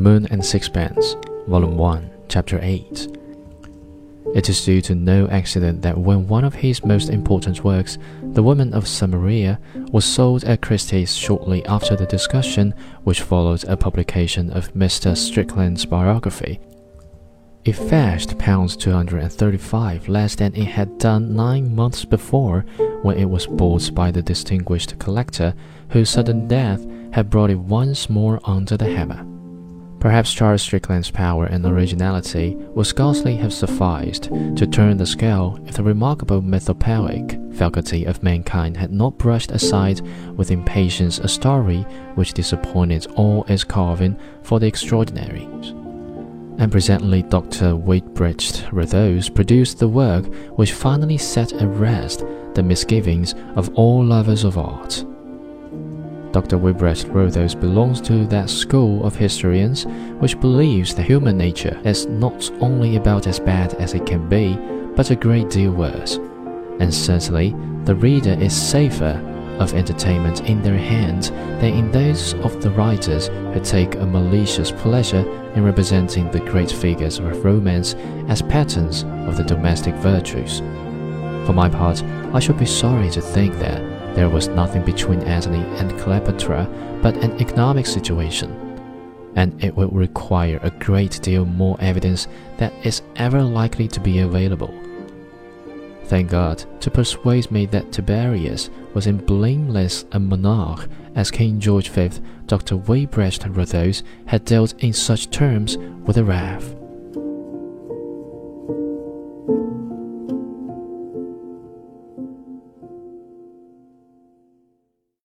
Moon and Sixpence, Volume 1, Chapter 8. It is due to no accident that when one of his most important works, The Woman of Samaria, was sold at Christie's shortly after the discussion which followed a publication of Mr. Strickland's biography, it fetched pounds 235 less than it had done nine months before when it was bought by the distinguished collector whose sudden death had brought it once more under the hammer. Perhaps Charles Strickland's power and originality would scarcely have sufficed to turn the scale if the remarkable mythopoeic faculty of mankind had not brushed aside with impatience a story which disappointed all its carving for the extraordinary. And presently Dr. Weitbrecht-Rotholz produced the work which finally set at rest the misgivings of all lovers of art. Dr. Weitbrecht-Rotholz belongs to that school of historians which believes that human nature is not only about as bad as it can be, but a great deal worse. And certainly, the reader is safer of entertainment in their hands than in those of the writers who take a malicious pleasure in representing the great figures of romance as patterns of the domestic virtues. For my part, I should be sorry to think that there was nothing between Antony and Cleopatra but an economic situation, and it will require a great deal more evidence that is ever likely to be available. Thank God to persuade me that Tiberius was as blameless a monarch as King George V. Dr. Weitbrecht-Rotholz had dealt in such terms with a wrath.